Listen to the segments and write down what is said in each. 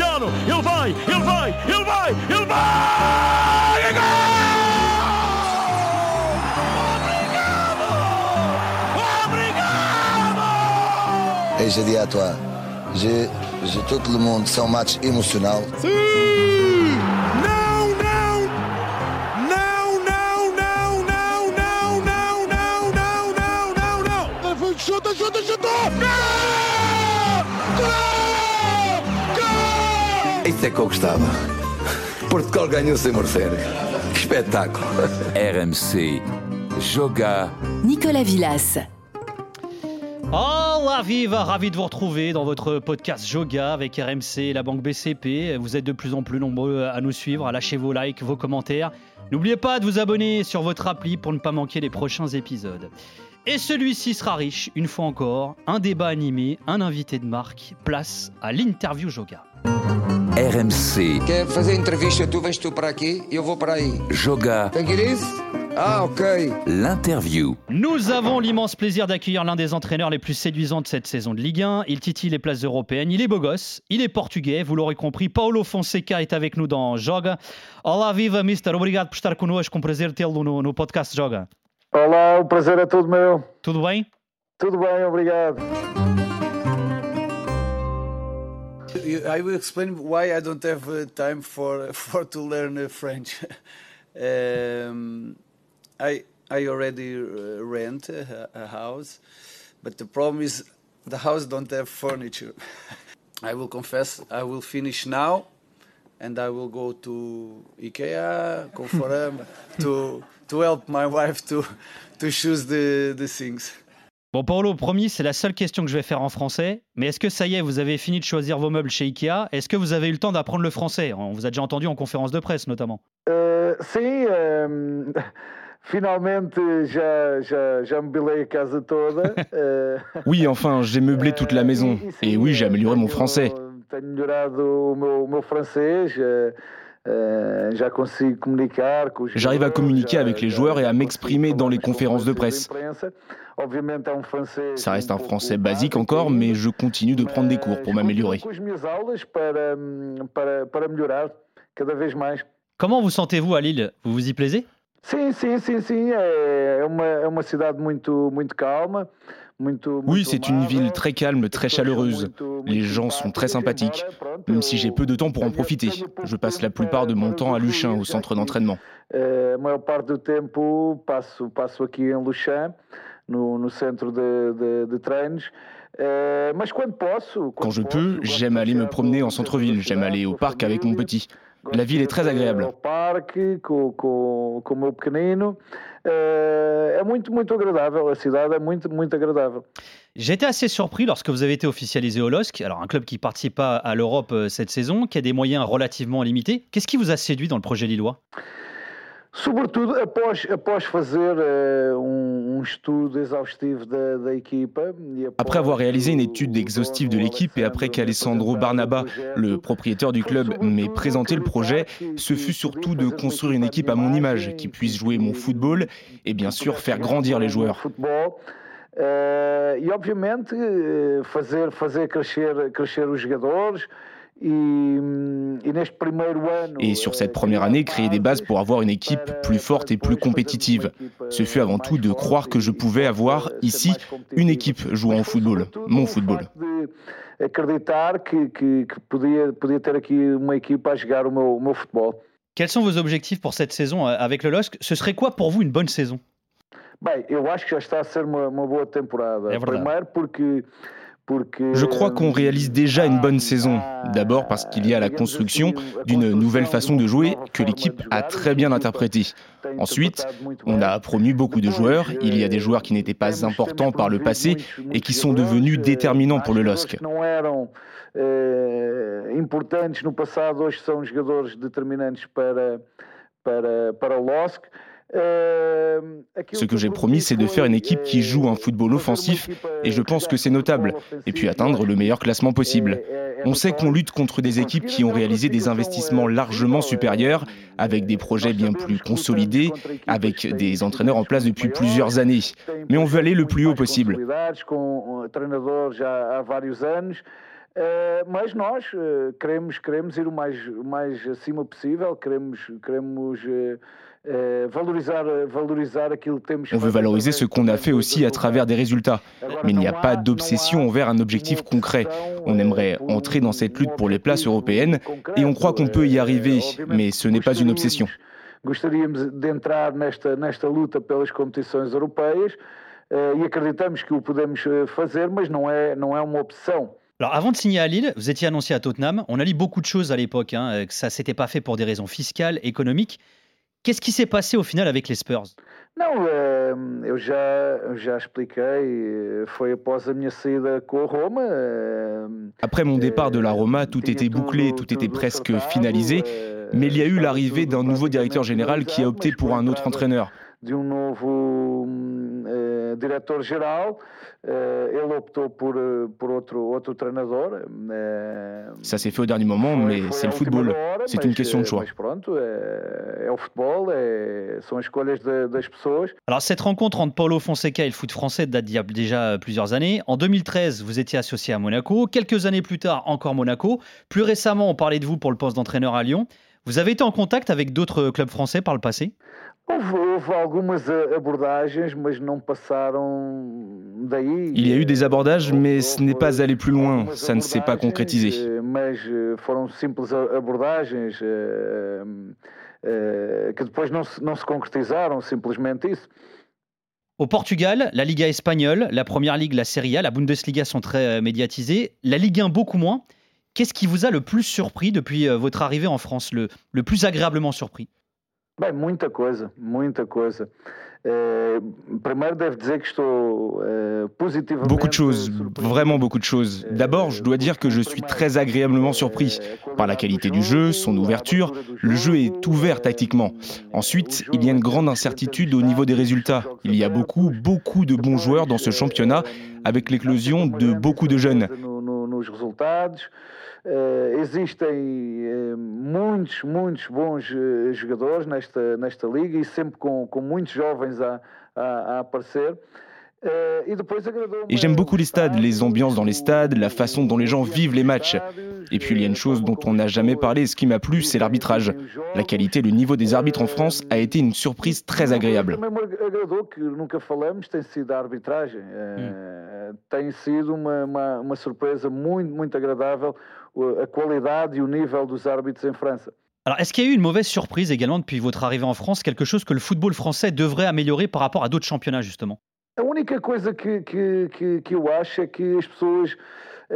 Cristiano, ele vai, ele vai, ele vai, ele vai! É Et je dis à toi, je, je, tout le monde, c'est un match émotionnel. Sim! Isso é que eu gostava. Portugal ganhou sem merecer. Que espetáculo! RMC Joga Nicolas Villas. Oh la viva, ravi de vous retrouver dans votre podcast Joga avec RMC et la banque BCP. Vous êtes de plus en plus nombreux à nous suivre, à lâcher vos likes, vos commentaires. N'oubliez pas de vous abonner sur votre appli pour ne pas manquer les prochains épisodes. Et celui-ci sera riche, une fois encore, un débat animé, un invité de marque, place à l'interview Joga. RMC Quer fazer entrevista, tu vens tu para aqui e eu vou para aí. Joga? Ah, ok. l'interview. Nous avons l'immense plaisir d'accueillir l'un des entraîneurs les plus séduisants de cette saison de Ligue 1. Il titille les places européennes, il est beau gosse, il est portugais, vous l'aurez compris. Paulo Fonseca est avec nous dans Joga. Olá, viva, mister. Obrigado por estar connosco. Um prazer tê-lo no, no podcast Joga. Olá, o prazer é todo meu. Tudo bem? Tudo bem, obrigado. I will explain why I don't have uh, time for for to learn uh, French. um, I I already uh, rent a, a house, but the problem is the house don't have furniture. I will confess I will finish now, and I will go to IKEA, Conforama, to to help my wife to to choose the the things. Bon, Paulo, promis, c'est la seule question que je vais faire en français. Mais est-ce que ça y est, vous avez fini de choisir vos meubles chez Ikea? Est-ce que vous avez eu le temps d'apprendre le français? On vous a déjà entendu en conférence de presse, notamment. Sim, finalmente já, já, já mobilei a casa toda. eh, Oui, enfin, j'ai meublé toute la maison. Et oui, j'ai amélioré mon français. Tenho melhorado o meu, J'arrive à communiquer avec les joueurs et à m'exprimer dans les conférences de presse. Ça reste un français basique encore, mais je continue de prendre des cours pour m'améliorer. Comment vous sentez-vous à Lille? Vous vous y plaisez? Oui, oui, oui, oui. C'est une, ville très calme. Oui, c'est une ville très calme, très chaleureuse. Les gens sont très sympathiques. Même si j'ai peu de temps pour en profiter, je passe la plupart de mon temps à Luchin, au centre d'entraînement. Quand je peux, j'aime aller me promener en centre-ville, j'aime aller au parc avec mon petit. La ville est très agréable. Eh, é muito, muito agradável. A cidade é muito, muito agradável. J'étais assez surpris lorsque vous avez été officialisé au LOSC, alors un club qui participe pas à l'Europe euh, cette saison, qui a des moyens relativement limités. Qu'est-ce qui vous a séduit dans le projet lillois? Sobretudo após, após fazer um, um estudo exaustivo da, da equipa. e após Après avoir réalisé une étude exhaustive de l'équipe et après qu'Alessandro Barnaba, le propriétaire du club, m'ait sobretudo présenté le projet, ce fut surtout de construire une équipe à mon image, qui puisse jouer mon football et bien sûr faire grandir les joueurs. Futebol. Eh, e obviamente eh, fazer, fazer crescer, crescer os jogadores hum. Et sur cette eh, première année, créer des bases pour avoir une équipe plus forte et plus compétitive. Ce fut avant tout de croire que je pouvais avoir ici une équipe jouant au football, mon football. Quels sont vos objectifs pour cette saison euh, avec le LOSC? Ce serait quoi pour vous une bonne saison? Bem, eu acho que já está a ser uma, uma boa temporada. É verdade. Primeiro porque, porque Je crois qu'on réalise déjà une bonne saison. D'abord parce qu'il y a la construction d'une nouvelle façon de jouer que l'équipe a très bien interprétée. Ensuite, on a promu beaucoup de joueurs. Il y a des joueurs qui n'étaient pas importants par le passé et qui sont devenus déterminants pour le LOSC. Eh. Eh, Ce que j'ai promis, c'est de faire une équipe qui joue un football offensif et je pense que c'est notable. Et puis atteindre le meilleur classement possible. On sait qu'on lutte contre des équipes qui ont réalisé des investissements largement supérieurs, avec des projets bien plus consolidés, avec des entraîneurs en place depuis plusieurs années. Mais on veut aller le plus haut possible. Uh, mas nós uh, queremos, queremos ir o mais, acima possível, queremos, queremos uh, que temos On veut valoriser ce qu'on a fait aussi à travers des résultats. Mais il n'y a pas d'obsession envers un objectif concret. On aimerait entrer dans cette lutte pour les places européennes et on croit qu'on peut y arriver, mais ce n'est pas une obsession. Gostaríamos d'entrar nesta, nesta luta pelas competições europeias e acreditamos que o podemos fazer, mas não é, não é uma opção. Alors avant de signer à Lille, vous étiez annoncé à Tottenham. On a lu beaucoup de choses à l'époque, hein, que ça s'était pas fait pour des raisons fiscales, économiques. Qu'est-ce qui s'est passé au final avec les Spurs? Não, eu já, já expliquei, foi após a minha saída com a Roma. Après mon départ de la Roma, tout était bouclé, tout était presque finalisé, mais il y a eu l'arrivée d'un nouveau directeur général qui a opté pour un autre entraîneur. De um novo uh, diretor-geral, uh, ele optou por, por outro, outro treinador. Uh, Ça s'est fait au dernier moment, mais c'est le football. C'est une question de choix. Mas pronto, é, é o futebol, é, são as escolhas de, das pessoas. Alors cette rencontre entre Paulo Fonseca et le foot français date d'il y a déjà plusieurs années. En 2013, vous étiez associé à Monaco. Quelques années plus tard, encore Monaco. Plus récemment, on parlait de vous pour le poste d'entraîneur à Lyon. Vous avez été en contact avec d'autres clubs français par le passé? Daí. Il y a eu des abordages, mais ce n'est pas allé plus loin. Ça ne s'est pas concrétisé. Mas foram simples abordagens que depois não se, não se concretizaram, simplesmente isso. Au Portugal, la Liga espagnole, la Première Ligue, la Serie A, la Bundesliga sont très médiatisées. La Ligue 1 beaucoup moins. Qu'est-ce qui vous a le plus surpris depuis votre arrivée en France, le, le plus agréablement surpris? Bem, muita coisa, muita coisa. Euh, euh, Beaucoup de choses, vraiment beaucoup de choses. D'abord, je dois dire que je suis très agréablement surpris par la qualité du jeu, son ouverture. Le jeu est ouvert tactiquement. Ensuite, il y a une grande incertitude au niveau des résultats. Il y a beaucoup, beaucoup de bons joueurs dans ce championnat, avec l'éclosion de beaucoup de jeunes. Uh, existem uh, muitos, muitos bons uh, jogadores nesta, nesta liga e sempre com, com muitos jovens a, a, a aparecer. Et j'aime beaucoup les stades, les ambiances dans les stades, la façon dont les gens vivent les matchs. Et puis il y a une chose dont on n'a jamais parlé, ce qui m'a plu, c'est l'arbitrage. La qualité, le niveau des arbitres en France a été une surprise très agréable. Tem a qualidade e o nível dos árbitros em França. Alors, est-ce qu'il y a eu une mauvaise surprise également depuis votre arrivée en France, quelque chose que le football français devrait améliorer par rapport à d'autres championnats, justement?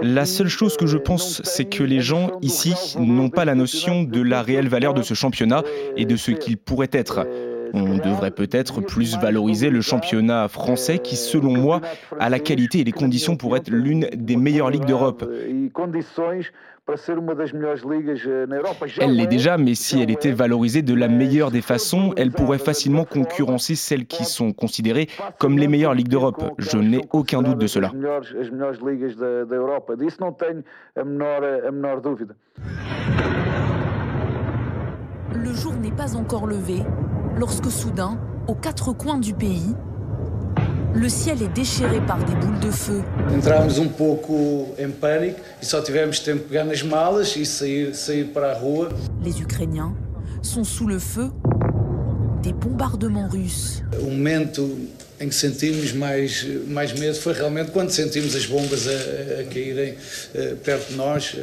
La seule chose que je pense, c'est que les gens ici n'ont pas la notion de la réelle valeur de ce championnat et de ce qu'il pourrait être. On devrait peut-être plus valoriser le championnat français qui, selon moi, a la qualité et les conditions pour être l'une des meilleures ligues d'Europe. Elle l'est déjà, mais si elle était valorisée de la meilleure des façons, elle pourrait facilement concurrencer celles qui sont considérées comme les meilleures ligues d'Europe. Je n'ai aucun doute de cela. Le jour n'est pas encore levé lorsque soudain, aux quatre coins du pays, le ciel est déchiré par des boules de feu. Entramos um pouco em pânico e só tivemos tempo de pegar nas malas e sair, sair para a rua. Les Ukrainiens sont sous le feu des bombardements russes. O momento em que sentimos mais, mais medo foi realmente quando sentimos as bombas a, a caírem uh, perto de nós.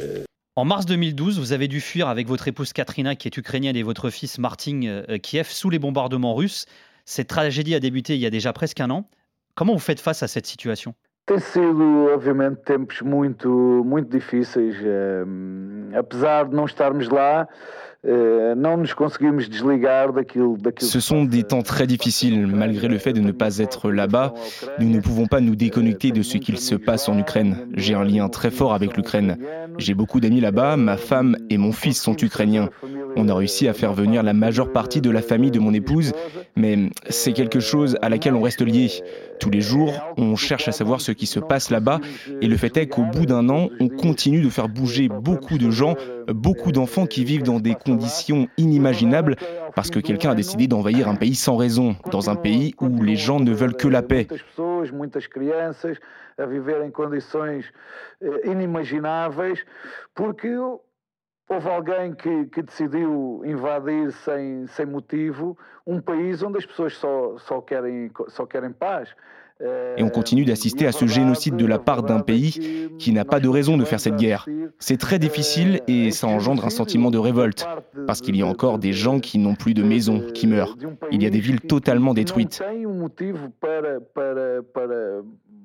En mars 2012, vous avez dû fuir avec votre épouse Katrina, qui est ukrainienne, et votre fils Martin euh, Kiev sous les bombardements russes. Cette tragédie a débuté il y a déjà presque un an. Comment vous faites face à cette situation? Tem sido, obviamente, tempos muito, muito difíceis. Um, apesar de não estarmos lá, daquilo Ce sont des temps très difficiles. Malgré le fait de ne pas être là-bas, nous ne pouvons pas nous déconnecter de ce qu'il se passe en Ukraine. J'ai un lien très fort avec l'Ukraine. J'ai beaucoup d'amis là-bas, ma femme et mon fils sont ukrainiens. On a réussi à faire venir la majeure partie de la famille de mon épouse, mais c'est quelque chose à laquelle on reste lié. Tous les jours, on cherche à savoir ce qui se passe là-bas, et le fait est qu'au bout d'un an, on continue de faire bouger beaucoup de gens, beaucoup d'enfants qui vivent dans des conditions inimaginables, parce que quelqu'un a décidé d'envahir un pays sans raison, dans un pays où les gens ne veulent que la paix. eh, houve alguém que, que, decidiu invadir sem, sem motivo um país onde as pessoas só, só, querem, só querem paz. Et on continue d'assister à ce génocide de la part d'un pays qui n'a pas de raison de faire cette guerre. C'est très difficile et ça engendre un sentiment de révolte, parce qu'il y a encore des gens qui n'ont plus de maison, qui meurent. Il y a des villes totalement détruites.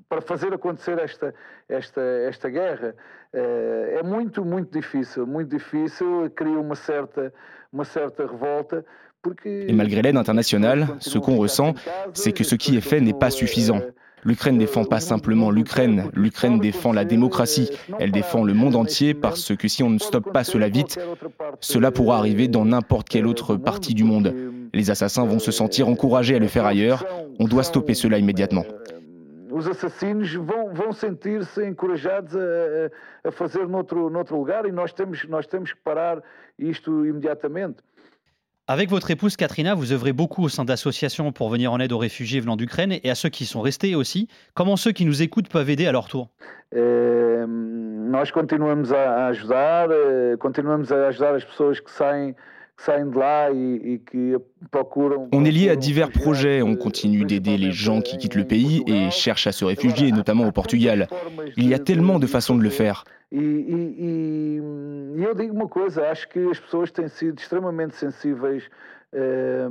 para fazer acontecer esta, esta, esta guerra. É muito, muito difícil, muito difícil, cria uma certa, uma certa revolta. Et malgré l'aide internationale, ce qu'on ressent, c'est que ce qui est fait n'est pas suffisant. L'Ukraine défend pas simplement l'Ukraine, l'Ukraine défend la démocratie, elle défend le monde entier parce que si on ne stoppe pas cela vite, cela pourra arriver dans n'importe quelle autre partie du monde. Les assassins vont se sentir encouragés à le faire ailleurs, on doit stopper cela immédiatement. os assassinos vão, vont sentir-se encorajados a, a fazer noutro, noutro lugar e nós temos, nós temos que parar isto imediatamente. Avec votre épouse Katrina, vous œuvrez beaucoup au sein d'associations pour venir en aide aux réfugiés venant d'Ukraine et à ceux qui sont restés aussi. Comment ceux qui nous écoutent peuvent aider à leur tour? Eh, Nós continuamos a ajudar, eh, continuamos a ajudar as pessoas que saem On est lié à divers projets, on continue d'aider les gens qui quittent le pays et cherchent à se réfugier, notamment au Portugal. Il y a tellement de façons de le faire. E, e, e eu digo uma coisa, acho que as pessoas têm sido extremamente sensíveis et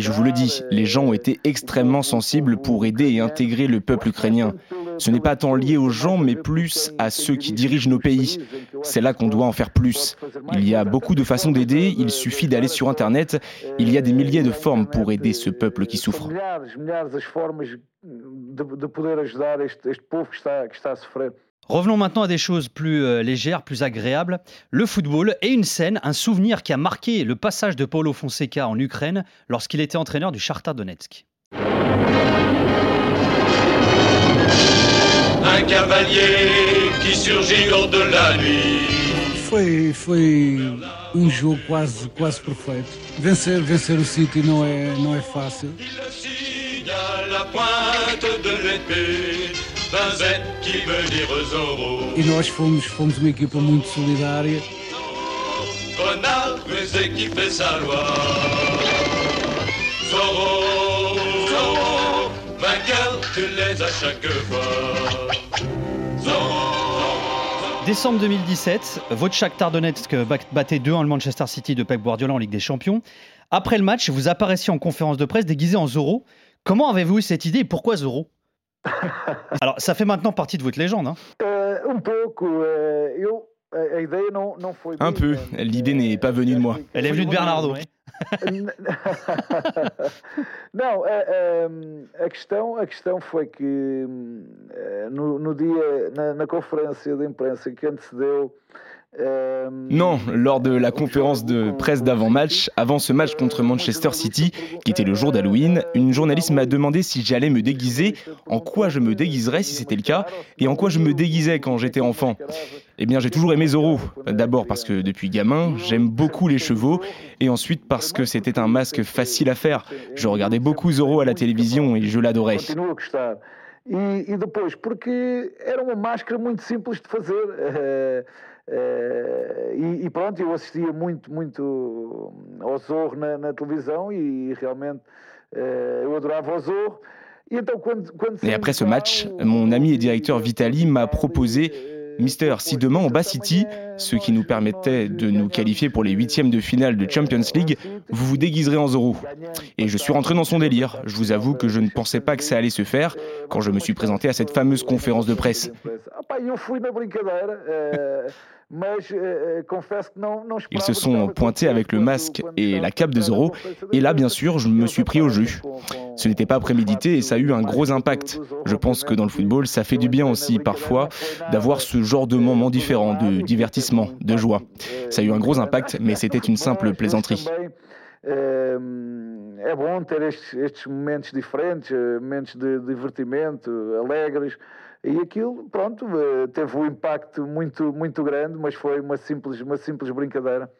je vous le dis, les gens ont été extrêmement sensibles pour aider et intégrer le peuple ukrainien. Ce n'est pas tant lié aux gens, mais plus à ceux qui dirigent nos pays. C'est là qu'on doit en faire plus. Il y a beaucoup de façons d'aider, il suffit d'aller sur Internet. Il y a des milliers de formes pour aider ce peuple qui souffre. Revenons maintenant à des choses plus euh, légères, plus agréables. Le football et une scène, un souvenir qui a marqué le passage de Paulo Fonseca en Ukraine lorsqu'il était entraîneur du Shakhtar Donetsk. Un cavalier qui surgit lors de la nuit. Foi, foi um jogo quase, quase perfeito. Vencer, vencer o City não é, não é fácil. À la pointe de l'épée. qui veut dire Zorro. E nós fomos, fomos uma equipa muito solidária. Renard, mais qui fait sa loi. Zorro, Zorro, vainqueur, tu l'es à chaque fois. Décembre 2017, votre Shakhtar Donetsk battait 2-1 le Manchester City de Pep Guardiola en Ligue des Champions. Après le match, vous apparaissiez en conférence de presse déguisé en Zorro. Comment avez-vous eu cette idée et pourquoi Zorro? Alors, ça fait maintenant partie de votre légende. Hein euh, un peu. Un peu. L'idée n'est pas venue de moi. Elle est venue de Bernardo. não, a, a, questão, a questão foi que no, no dia, na, na conferência de imprensa que antecedeu Non, lors de la conférence de presse d'avant-match, avant ce match contre Manchester City, qui était le jour d'Halloween, une journaliste m'a demandé si j'allais me déguiser, en quoi je me déguiserais si c'était le cas, et en quoi je me déguisais quand j'étais enfant. Eh bien, j'ai toujours aimé Zorro. D'abord parce que depuis gamin, j'aime beaucoup les chevaux, et ensuite parce que c'était un masque facile à faire. Je regardais beaucoup Zorro à la télévision et je l'adorais. E, e depois, porque era uma máscara muito simples de fazer. Uh, e, e, pronto, eu assistia muito, muito ao Zorro na, na televisão e realmente uh, eu adorava o Zorro. Et après ce match, mon ami et directeur Vitali m'a proposé Mister, si demain on bat City, ce qui nous permettait de nous qualifier pour les huitièmes de finale de Champions League, vous vous déguiserez en Zorro. Et je suis rentré dans son délire. Je vous avoue que je ne pensais pas que ça allait se faire quand je me suis présenté à cette fameuse conférence de presse. Euh, Ils se sont pointés avec le masque et la cape de Zorro, et là, bien sûr, je me suis pris au jus. Ce n'était pas prémédité et ça a eu un gros impact. Je pense que dans le football, ça fait du bien aussi parfois d'avoir ce genre de moments différents, de divertissement, de joie. Ça a eu un gros impact, mais c'était une simple plaisanterie. É bom ter estes, estes momentos diferentes, momentos de divertimento, alegres. E aquilo, pronto, teve um impacto muito, muito grande, mas foi uma simples, uma simples brincadeira.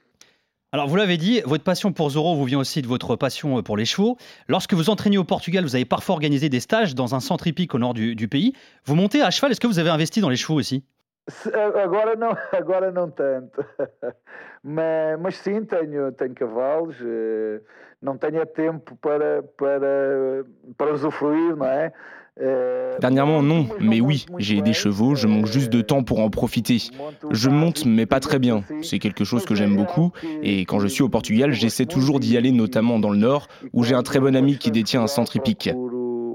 Alors vous l'avez dit, votre passion pour Zorro vous vient aussi de votre passion pour les chevaux. Lorsque vous entraînez au Portugal, vous avez parfois organisé des stages dans un centre hippique au nord du, du pays. Vous montez à cheval, est-ce que vous avez investi dans les chevaux aussi? Agora não, agora não tanto. mas, mas sim, tenho, tenho cavalos, eh, não tenho tempo para, para, para usufruir, não é? Eh, Dernièrement, non, mais oui, j'ai des chevaux, je manque juste de temps pour en profiter. Je monte, mais pas très bien. C'est quelque chose que j'aime beaucoup, et quand je suis au Portugal, j'essaie toujours d'y aller, notamment dans le nord, où j'ai un très bon ami qui détient un centre hippique.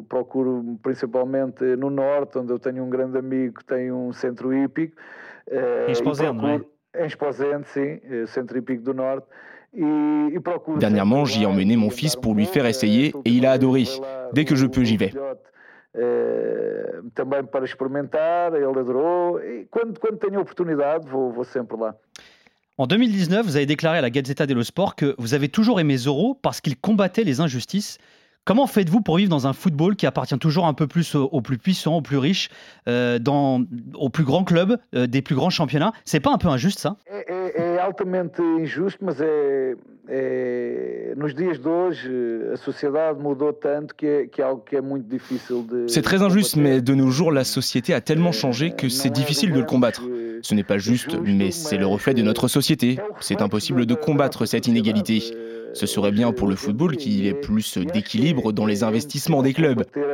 Procuro, principalmente no norte, onde eu tenho um grande amigo que tem um centro hípico. Em e Esposende, não é? procuro- Em Esposende, sim, centro hípico do norte. E, e procuro Dernièrement, j'y ai emmené mon dar fils um pour lui faire eh, essayer, et il a adoré. Dès que je peux, j'y vais. Eh, também para experimentar, ele adorou. E quando, quando tenho oportunidade, vou, vou. En 2019, vous avez déclaré à la Gazzetta dello Sport que vous avez toujours aimé Zorro parce qu'il combattait les injustices. Comment faites-vous pour vivre dans un football qui appartient toujours un peu plus aux, aux plus puissants, aux plus riches, euh, dans, aux plus grands clubs, euh, des plus grands championnats? C'est pas un peu injuste ça? É, é- é altamente injusto, mas é, é- nos dias de hoje a sociedade mudou tanto que é, que é algo que é muito difícil de. C'est très injuste, mais de nos jours, la société a tellement changé que c'est difficile de le combattre. Ce n'est pas juste, mais c'est le reflet de notre société. C'est impossible de combattre cette inégalité. Ce serait bien pour le football qu'il y ait plus d'équilibre dans les investissements des clubs. Eh.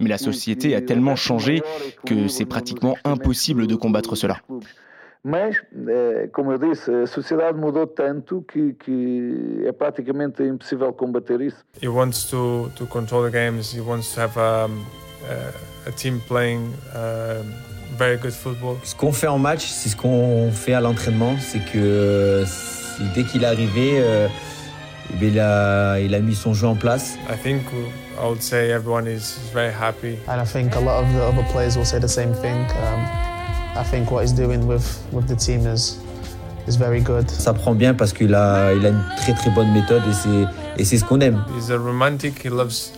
Mais la société a tellement changé que c'est pratiquement impossible de combattre cela. Mas, eh, como eu disse, a sociedade mudou tanto que, que é praticamente impossível combater isso. He wants to, to control the games. He wants to have um, a, a team playing um, very good football. Ce qu'on fait en match, c'est ce qu'on fait à l'entraînement. C'est que c'est- dès qu'il est arrivé, euh, eh il, a, il a mis son jeu en place. I think I would say everyone is very happy. And I think a lot of the other players will say the same thing. Um, I think what he's doing with, with the team is, is very good. Ça prend bien parce qu'il a, il a une très très bonne méthode et c'est, et c'est ce qu'on aime. He's a romantic. He loves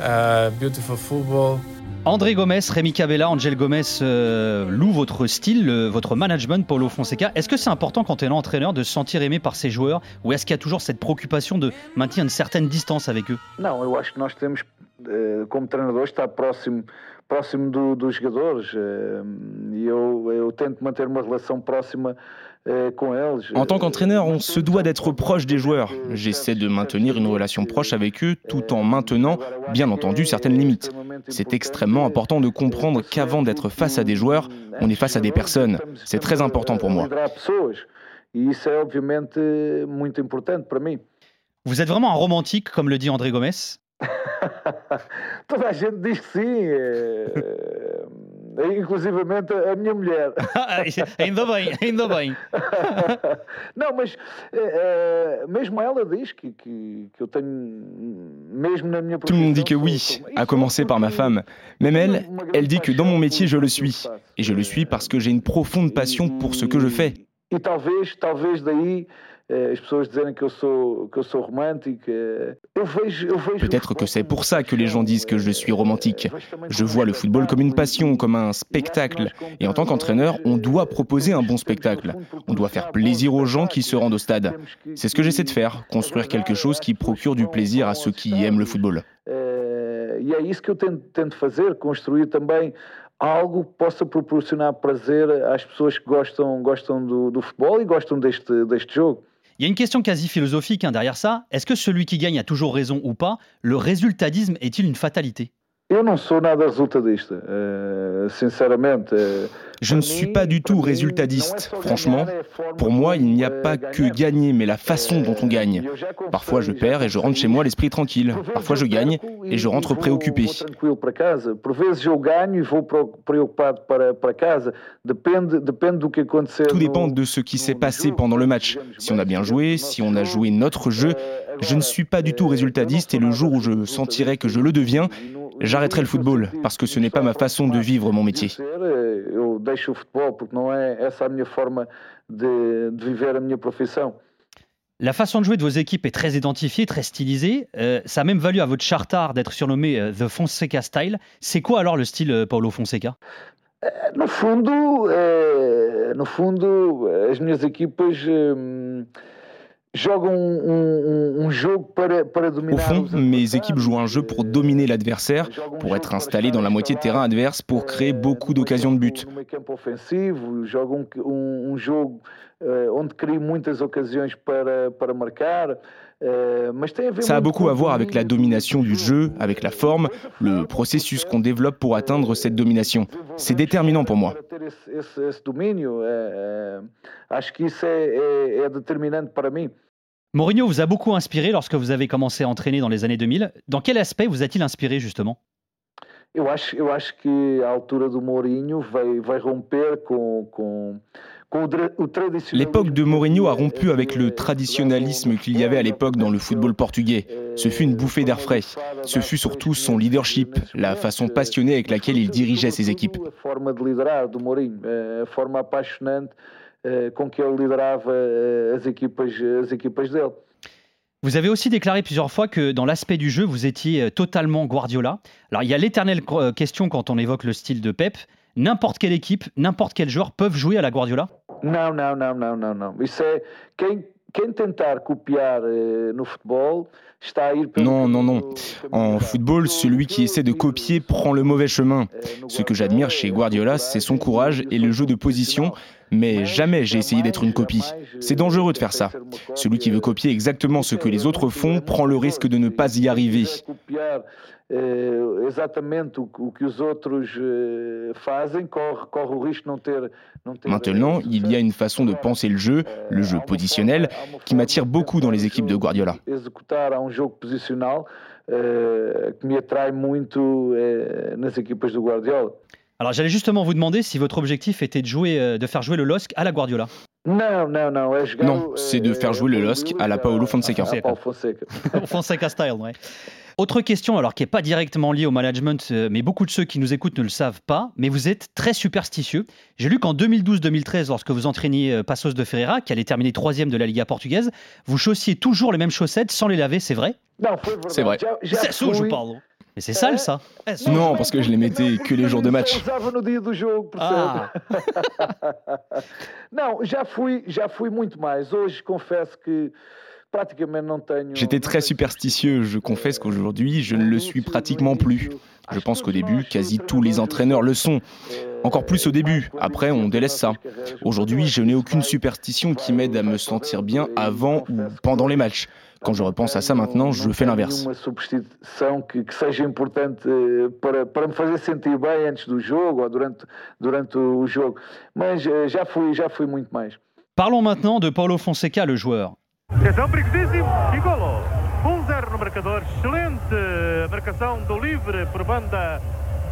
uh, beautiful football. André Gomez, Rémi Cabella, Angel Gomez euh, loue votre style, le- votre management, Paulo Fonseca. Est-ce que c'est important quand on est entraîneur de se sentir aimé par ses joueurs ou est-ce qu'il y a toujours cette préoccupation de maintenir une certaine distance avec eux? Não, eu acho que nós temos, eh, como treinador, estar próximo, próximo do- dos jogadores. eh, E eu, eu tento manter uma relação próxima. En tant qu'entraîneur, on se doit d'être proche des joueurs. J'essaie de maintenir une relation proche avec eux tout en maintenant, bien entendu, certaines limites. C'est extrêmement important de comprendre qu'avant d'être face à des joueurs, on est face à des personnes. C'est très important pour moi. Vous êtes vraiment un romantique, comme le dit André Gomez Inclusivamente a minha mulher. ainda bem, ainda bem. Não, mas eh, mesmo ela diz que, que, que eu tenho, mesmo na minha Tout le monde dit que oui, à commencer par ma femme. Même elle, elle dit que dans mon métier, je le suis. Et je le suis parce que j'ai une profonde passion pour ce que je fais. E talvez, talvez daí eh, as pessoas dizerem que eu sou, que eu sou romântico. eh, Eu vejo, eu vejo Peut-être que c'est pour ça que les gens disent que je suis romantique. Je vois le football comme une passion, comme un spectacle. Et en tant qu'entraîneur, on doit proposer un bon spectacle. On doit faire plaisir aux gens qui se rendent au stade. C'est ce que j'essaie de faire, construire quelque chose qui procure du plaisir à ceux qui aiment le football. Eh, e é isso que eu tento, tento fazer, construir também algo que possa proporcionar prazer às pessoas que gostam, gostam do, do futebol e gostam deste, deste jogo. Il y a une question quasi philosophique hein, derrière ça. Est-ce que celui qui gagne a toujours raison ou pas? Le résultadisme est-il une fatalité? Eu não sou nada resultadista, eh, sinceramente. eh, Je ne suis pas du tout résultadiste, franchement. Pour moi, il n'y a pas que gagner, mais la façon dont on gagne. Parfois je perds et je rentre chez moi l'esprit tranquille. Parfois je gagne et je rentre préoccupé. E. Tout dépend de ce qui s'est passé pendant le match. Si on a bien joué, si on a joué notre jeu, je ne suis pas du tout résultadiste et le jour où je sentirai que je le deviens, j'arrêterai le football parce que ce n'est pas ma façon de vivre mon métier. La façon de jouer de vos équipes est très identifiée, très stylisée. Euh, ça a même valu à votre chartard d'être surnommé euh, The Fonseca Style. C'est quoi alors le style euh, Paulo Fonseca? No fundo, no fundo, as minhas equipas Au dominar fond, os mes équipes jouent un jeu pour dominer l'adversaire, pour être installées dans la moitié de terrain adverse, pour créer beaucoup d'occasions de but. Ver Ça a beaucoup à voir avec la domination du jeu, avec la forme, le processus qu'on développe pour atteindre cette domination. C'est déterminant pour moi. Mourinho vous a beaucoup inspiré lorsque vous avez commencé à entraîner dans les années 2000. Dans quel aspect vous a-t-il inspiré justement? Eu acho, eu acho que a altura do Mourinho vai, vai romper com, com, L'époque de Mourinho a rompu avec le traditionnalisme qu'il y avait à l'époque dans le football portugais. Ce fut une bouffée d'air frais. Ce fut surtout son leadership, la façon passionnée avec laquelle il dirigeait ses équipes. Vous avez aussi déclaré plusieurs fois que dans l'aspect du jeu, vous étiez totalement Guardiola. Alors il y a l'éternelle question quand on évoque le style de Pep. N'importe quelle équipe, n'importe quel joueur peuvent jouer à la Guardiola? Não, não, não, não, não. Isso é quem, quem tentar copiar eh, no futebol está a ir pelo Non, non, non. En football, celui qui essaie de copier prend le mauvais chemin. Ce que j'admire chez Guardiola, c'est son courage et le jeu de position, mais jamais j'ai essayé d'être une copie. C'est dangereux de faire ça. Celui qui veut copier exactement ce que les autres font prend le risque de ne pas y arriver. Maintenant, il y a une façon de penser le jeu, le jeu positionnel, qui m'attire beaucoup dans les équipes de Guardiola. Alors j'allais justement vous demander si votre objectif était de, jouer, euh, de faire jouer le LOSC à la Guardiola. Não. É jogar, Non, c'est de faire jouer le LOSC à la Paolo Fonseca. Paulo Fonseca. Fonseca style, ouais. Autre question, alors qui n'est pas directement liée au management, euh, mais beaucoup de ceux qui nous écoutent ne le savent pas, mais vous êtes très superstitieux. J'ai lu qu'en 2012-2013, lorsque vous entraîniez euh, Passos de Ferreira, qui allait terminer troisième de la Liga portugaise, vous chaussiez toujours les mêmes chaussettes sans les laver, c'est vrai? Verdade. C'est vrai. C'est je parle. Mais c'est sale ça Eh, sous. Non, parce que je les mettais que les jours de match. Usava no dia do jogo, percebe? não, já fui, já fui muito mais. Hoje confesso que praticamente não tenho. J'étais très superstitieux, je confesse qu'aujourd'hui, je ne le suis pratiquement plus. Je pense qu'au début, quasi tous les entraîneurs le sont. Encore plus au début, après on délaisse ça. Aujourd'hui, je n'ai aucune superstition qui m'aide à me sentir bien avant ou pendant les matchs. Quand je repense à ça maintenant, je fais l'inverse. Uma superstição que, que seja importante eh, para, para me fazer sentir bem antes do jogo ou o jogo. Mas eh, já fui, já fui muito mais. Parlons maintenant de Paulo Fonseca, le joueur.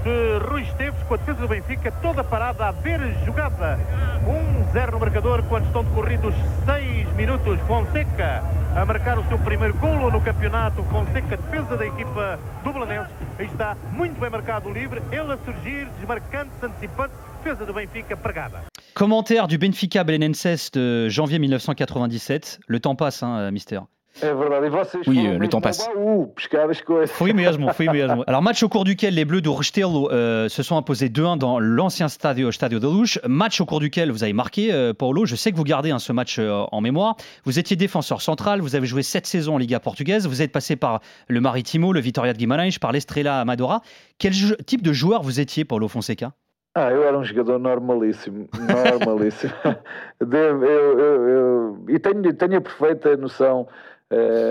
Atenção, perigosíssimo. Golo. 1-0 no marcador. Excelente marcação do livre por banda de Rui Esteves com a defesa do Benfica toda parada a ver jogada. 1-0 no marcador quando estão decorridos 6 minutos. Fonseca a marcar o seu primeiro golo no campeonato. Fonseca, defesa da equipa do Belenenses. Está, muito bem marcado o livre. Ele a surgir, desmarcante, antecipante. Defesa do Benfica pregada. Commentaire du Benfica Belenenses de janvier 1997. Le temps passe, hein, mister. É verdade. E vocês as coisas. Fui mesmo, fui mesmo. Alors, match au cours duquel les Bleus de Restelo euh, se sont imposés 2-1 dans l'ancien Stadio, Stadio de Luz. Match au cours duquel vous avez marqué, euh, Paulo. Je sais que vous gardez hein, ce match euh, en mémoire. Vous étiez défenseur central, vous avez joué 7 saisons en Liga portugaise, vous êtes passé par le Maritimo, le Vitória de Guimarães, par l'Estrela Amadora. Quel type de joueur vous étiez, Paulo Fonseca? Ah, eu era um jogador normalíssimo, normalíssimo. Eu, eu, eu, e tenho, tenho a perfeita noção.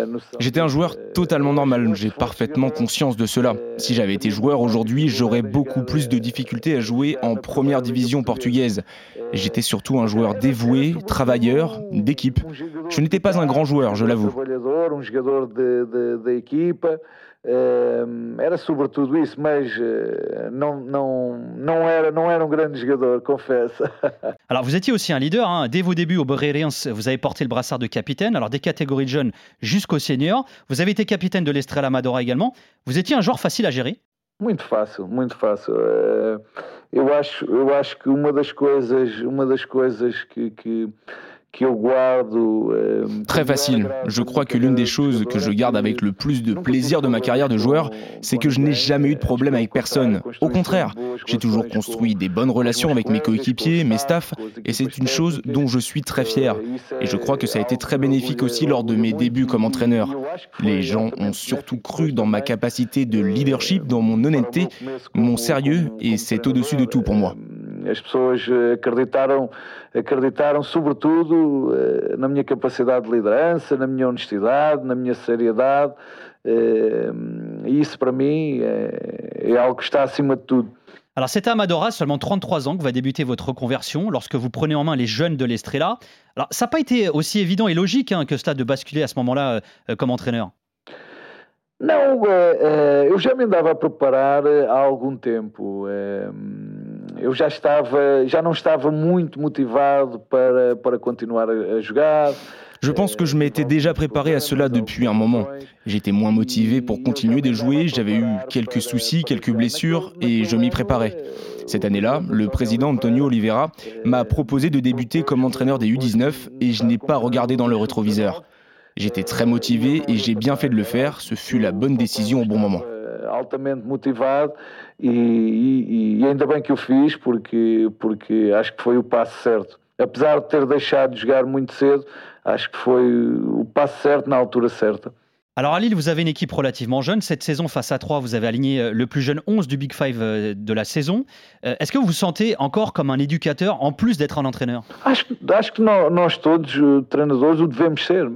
Noção J'étais un joueur totalement normal, j'ai parfaitement conscience de cela. Si j'avais été joueur aujourd'hui, j'aurais beaucoup plus de difficultés à jouer en première division portugaise. J'étais surtout un joueur dévoué, travailleur, d'équipe. Je n'étais pas un grand joueur, je l'avoue. Trabalhador, um jogador de- de- da equipa. eh, era sobretudo isso, mas eh, não, não, não, era, não era um grande jogador, confesso. Alors, vous étiez aussi un leader. hein. Dès vos débuts au Boreriens, vous avez porté le brassard de capitaine. Alors, des catégories de jeunes jusqu'au senior. Vous avez été capitaine de l'Estrela Amadora également. Vous étiez un joueur facile à gérer? Muito fácil, muito fácil. Eh, Eu acho, eu acho que uma das coisas, uma das coisas que, que, Très facile. Je crois que l'une des choses que je garde avec le plus de plaisir de ma carrière de joueur, c'est que je n'ai jamais eu de problème avec personne. Au contraire, j'ai toujours construit des bonnes relations avec mes coéquipiers, mes staffs, et c'est une chose dont je suis très fier. Et je crois que ça a été très bénéfique aussi lors de mes débuts comme entraîneur. Les gens ont surtout cru dans ma capacité de leadership, dans mon honnêteté, mon sérieux, et c'est au-dessus de tout pour moi. As pessoas acreditaram, acreditaram sobretudo eh, na minha capacidade de liderança, na minha honestidade, na minha seriedade. Eh, e isso para mim é, é algo que está acima de tudo. Alors c'est à Amadora, seulement 33 ans, que va débuter votre reconversion lorsque vous prenez en main les jeunes de l'Estrella. Alors ça n'a pas été aussi évident et logique hein, que cela de basculer à ce moment-là euh, comme entraîneur. Não, eh, eu já me andava a preparar há algum tempo. Eu já estava, já não estava muito motivado para, para continuar a, a jogar. Je pense que je m'étais déjà préparé à cela depuis un moment. J'étais moins motivé pour continuer de jouer, j'avais eu quelques soucis, quelques blessures et je m'y préparais. Cette année-là, le président Antonio Oliveira m'a proposé de débuter comme entraîneur des U19 et je n'ai pas regardé dans le rétroviseur. J'étais très motivé et j'ai bien fait de le faire, ce fut la bonne décision au bon moment. Altamente motivado e, e, e, ainda bem que o fiz porque, porque acho que foi o passo certo. Apesar de ter deixado de jogar muito cedo, acho que foi o passo certo na altura certa. Alors à Lille, vous avez une équipe relativement jeune. Cette saison, face à 3, vous avez aligné euh, le plus jeune 11 du Big Five euh, de la saison. Euh, est-ce que vous vous sentez encore comme un éducateur en plus d'être un entraîneur? Acho, acho que nós, nós todos, treinadores, o devemos ser.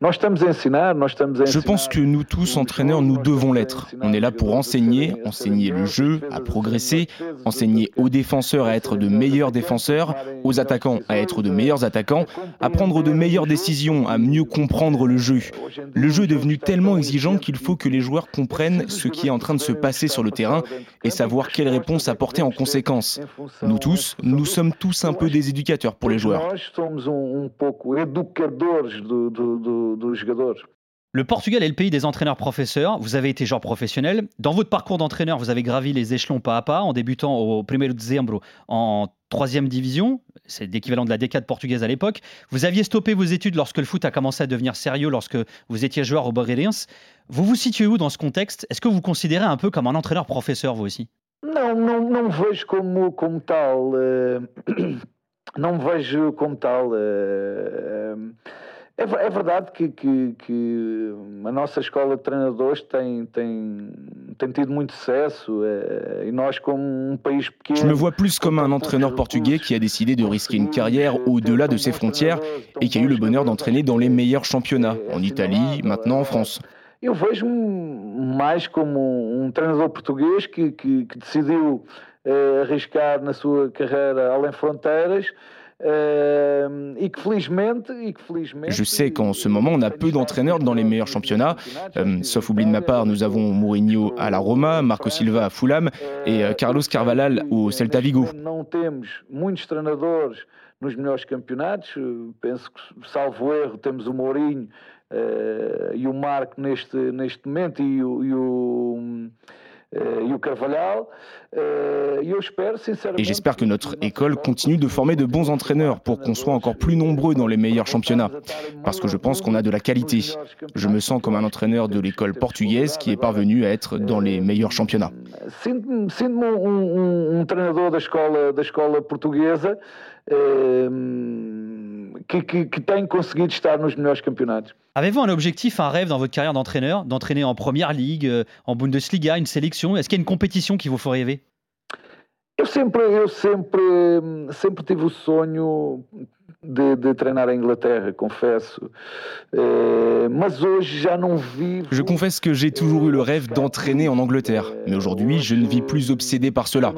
nós estamos a ensinar, nós estamos a Je pense que nous tous, entraîneurs, nous devons l'être. On est là pour enseigner, enseigner le jeu, à progresser, enseigner aux défenseurs à être de meilleurs défenseurs, aux attaquants à être de meilleurs attaquants, à prendre de meilleures décisions, à mieux comprendre le jeu. Le jeu est devenu tellement exigeant qu'il faut que les joueurs comprennent ce qui est en train de se passer sur le terrain et savoir quelles réponses apporter en conséquence. Nous tous, nous sommes tous un peu des éducateurs pour les joueurs. Le Portugal est le pays des entraîneurs-professeurs. Vous avez été joueur professionnel. Dans votre parcours d'entraîneur, vous avez gravi les échelons pas à pas en débutant au 1er dezembro en troisième division. C'est l'équivalent de la décade portugaise à l'époque. Vous aviez stoppé vos études lorsque le foot a commencé à devenir sérieux, lorsque vous étiez joueur au Borrelians. Vous vous situez où dans ce contexte? Est-ce que vous vous considérez un peu comme un entraîneur-professeur, vous aussi? Non, non, non vejo como, como tal. Euh, non vejo como tal. Euh, É, é verdade que, que, que, a nossa escola de treinadores tem, tem, tem tido muito sucesso e nós, como um país pequeno. Je me vois plus comme un entraîneur portugais qui a décidé de risquer une carrière au-delà de ses frontières et qui a eu le bonheur d'entraîner dans les meilleurs championnats, en Italie, maintenant en France. Eu vejo-me mais como um treinador português que, que, que decidiu eh, arriscar na sua carreira além fronteiras. Je sais qu'en ce moment, on a peu d'entraîneurs dans les meilleurs championnats. Euh, sauf oubli de ma part, nous avons Mourinho à la Roma, Marco Silva à Fulham et euh, Carlos Carvalhal au Celta Vigo. Nos melhores campeonatos. Penso que, salvo erro, temos o Mourinho uh, e o Marco neste, neste momento e o, e o Euh, euh, et j'espère que notre école continue de former de bons entraîneurs pour qu'on soit encore plus nombreux dans les meilleurs championnats. Parce que je pense qu'on a de la qualité. Je me sens comme un entraîneur de l'école portugaise qui est parvenu à être dans les meilleurs championnats. Avez-vous un objectif, un rêve dans votre carrière d'entraîneur, d'entraîner en Première Ligue, euh, en Bundesliga, une sélection? Est-ce qu'il y a une compétition qui vous fait rêver? Eu sempre, eu sempre, sempre tive o sonho de, de treinar a Inglaterra, confesso. Euh, mas hoje já não vivo. Je confesse que j'ai toujours eu le rêve d'entraîner en Angleterre, mais aujourd'hui je ne vis plus obsédé par cela.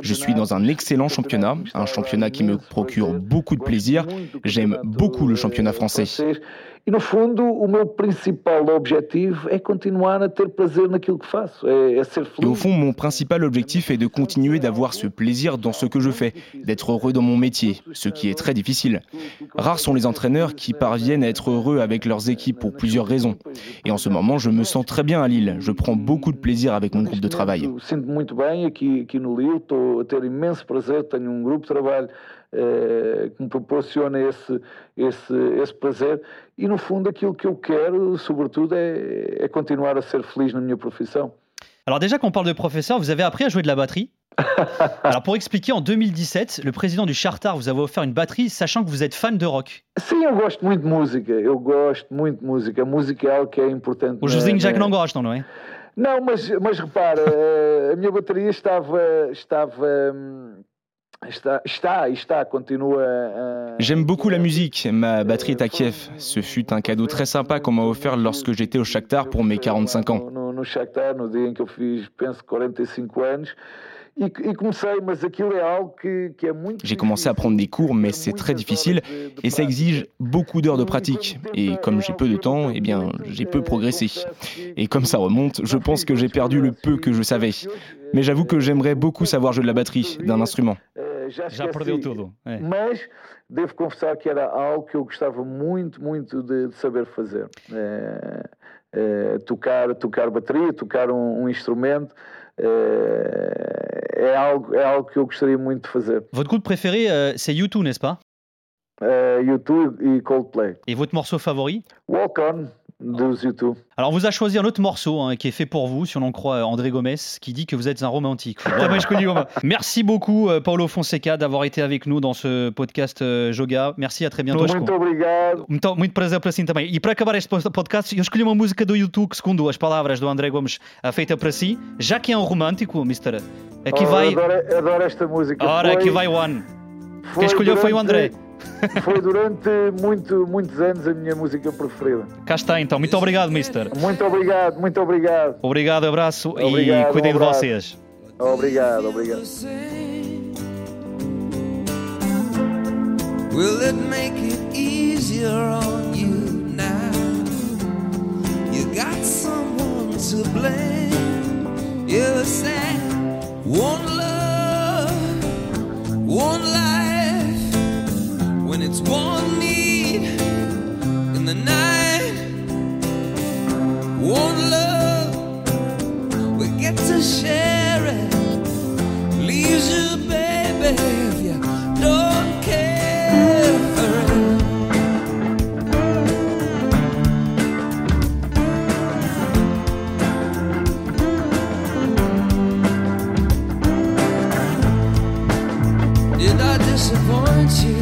Je suis dans un excellent championnat, un championnat qui me procure beaucoup de plaisir. J'aime beaucoup le championnat français. E no fundo, o meu principal objetivo é continuar a ter prazer naquilo que faço, é, é ser feliz. Et au fond, mon principal objectif est de continuer d'avoir ce plaisir dans ce que je fais, d'être heureux dans mon métier, ce qui est très difficile. Rares sont les entraîneurs qui parviennent à être heureux avec leurs équipes pour plusieurs raisons. Et en ce moment, je me sens très bien à Lille. Je prends beaucoup de plaisir avec mon groupe de travail. Sinto muito bem aqui, aqui no Lille, estou a ter imenso prazer, tenho um grupo de trabalho eh, que me proporciona esse, esse, esse prazer. E no fundo, aquilo que eu quero, sobretudo, é, é continuar a ser feliz na minha profissão. Alors déjà qu'on parle de professeur, vous avez appris à jouer de la batterie Alors pour expliquer, en 2017, le président du Chartar vous avait offert une batterie, sachant que vous êtes fan de rock. Sim, eu gosto muito de música. Eu gosto muito de música. Música é algo que é importante. O Josinho já que não gostam, não é? Não, mas, mas repara, a minha bateria estava. estava J'aime beaucoup la musique. Ma batterie est à Kiev. Ce fut un cadeau très sympa qu'on m'a offert lorsque j'étais au Shakhtar pour mes 45 ans. No, no Shakhtar, no dia em que eu fiz, penso, 45 anos. Comecei, mas aquilo é algo que, que é muito J'ai commencé à prendre des cours, mais c'est très difficile et ça exige beaucoup d'heures de pratique. Et comme j'ai peu de temps, eh bien, j'ai peu progressé. Et comme ça remonte, je pense que j'ai perdu le peu que je savais. Mais j'avoue que j'aimerais beaucoup savoir jouer de la batterie, d'un instrument. Já, já perdeu tudo. É. Mas devo confessar que era algo que eu gostava muito, muito de, de saber fazer. É, é, tocar, tocar bateria, tocar um, um instrumento. É, é, algo, é algo que eu gostaria muito de fazer. Votre groupe préféré, euh, c'est U2, n'est-ce pas euh, U2 et Coldplay. Et votre morceau favori Walk On. Alors, on vous a choisi un autre morceau hein, qui est fait pour vous, si on en croit André Gomez, qui dit que vous êtes un romantique. Merci beaucoup, euh, Paulo Fonseca, d'avoir été avec nous dans ce podcast Joga. Merci, à très bientôt. Muito obrigado. Muito, muito prazer para si também. E para acabar este podcast, eu escolhi uma música do YouTube segundo as palavras do André Gomes, feita para si. Já que é um romântico, Mister, aqui oh, vai. Adoro, adoro esta música. Ora, foi... aqui vai One. Quem escolheu foi o André. Foi durante muito, muitos anos a minha música preferida. Cá está então. Muito obrigado, Mister. Muito obrigado, muito obrigado. Obrigado, abraço obrigado, e cuidem um de vocês. Obrigado, obrigado. Will it make it easier on you now? You got someone to blame. You said one love, one life. It's one need in the night, one love, we get to share it. Leaves you, baby, if you don't care for it. Did I disappoint you?